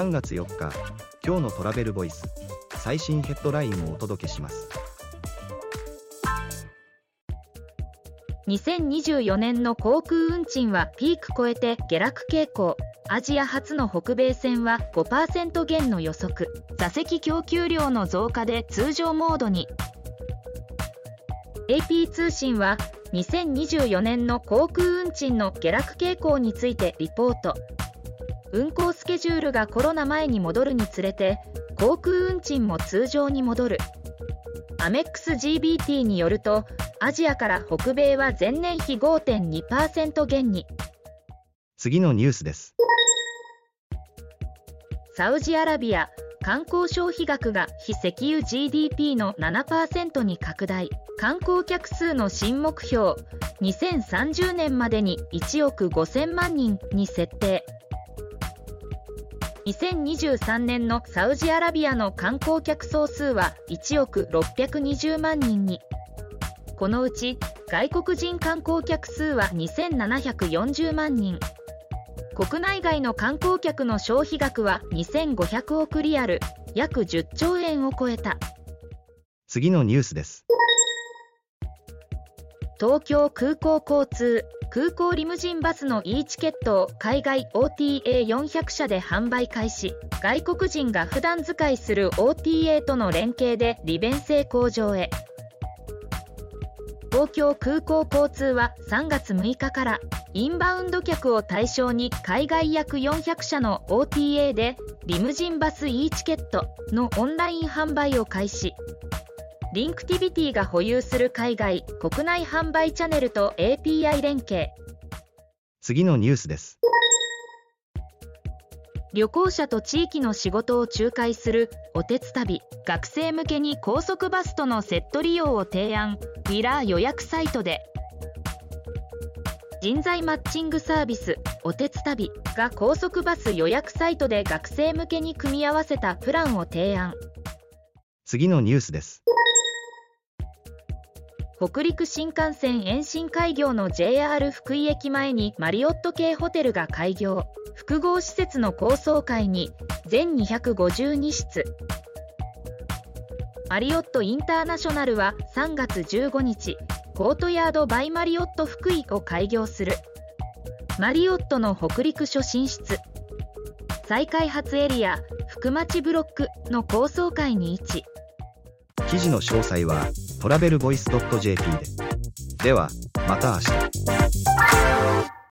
3月4日今日のトラベルボイス最新ヘッドラインをお届けします。2024年の航空運賃はピーク超えて下落傾向。アジア初の北米線は5%減の予測。座席供給量の増加で通常モードに。AP 通信は2024年の航空運賃の下落傾向についてリポート。運航スケジュールがコロナ前に戻るにつれて航空運賃も通常に戻る。アメックス GBT によるとアジアから北米は前年比5.2%減に。次のニュースです。サウジアラビア観光消費額が非石油 GDP の7%に拡大。観光客数の新目標2030年までに1億5000万人に設定2023年のサウジアラビアの観光客総数は1億620万人にこのうち外国人観光客数は2740万人国内外の観光客の消費額は2500億リアル。約10兆円を超えた。次のニュースです。東京空港交通空港リムジンバスの e チケットを海外 OTA400 社で販売開始。外国人が普段使いする OTA との連携で利便性向上へ。東京空港交通は3月6日からインバウンド客を対象に海外約400社の OTA でリムジンバス e チケットのオンライン販売を開始。リンクティビティが保有する海外国内販売チャンネルと API 連携。次のニュースです。旅行者と地域の仕事を仲介するおてつ旅学生向けに高速バスとのセット利用を提案ウィラー予約サイトで。人材マッチングサービスおてつ旅が高速バス予約サイトで学生向けに組み合わせたプランを提案。次のニュースです北陸新幹線延伸開業の JR 福井駅前にマリオット系ホテルが開業。複合施設の高層階に全252室。マリオットインターナショナルは3月15日コートヤードバイマリオット福井を開業する。マリオットの北陸初進出。再開発エリア福町ブロックの高層階に位置。記事の詳細は travelvoice.jp で。ではまた明日。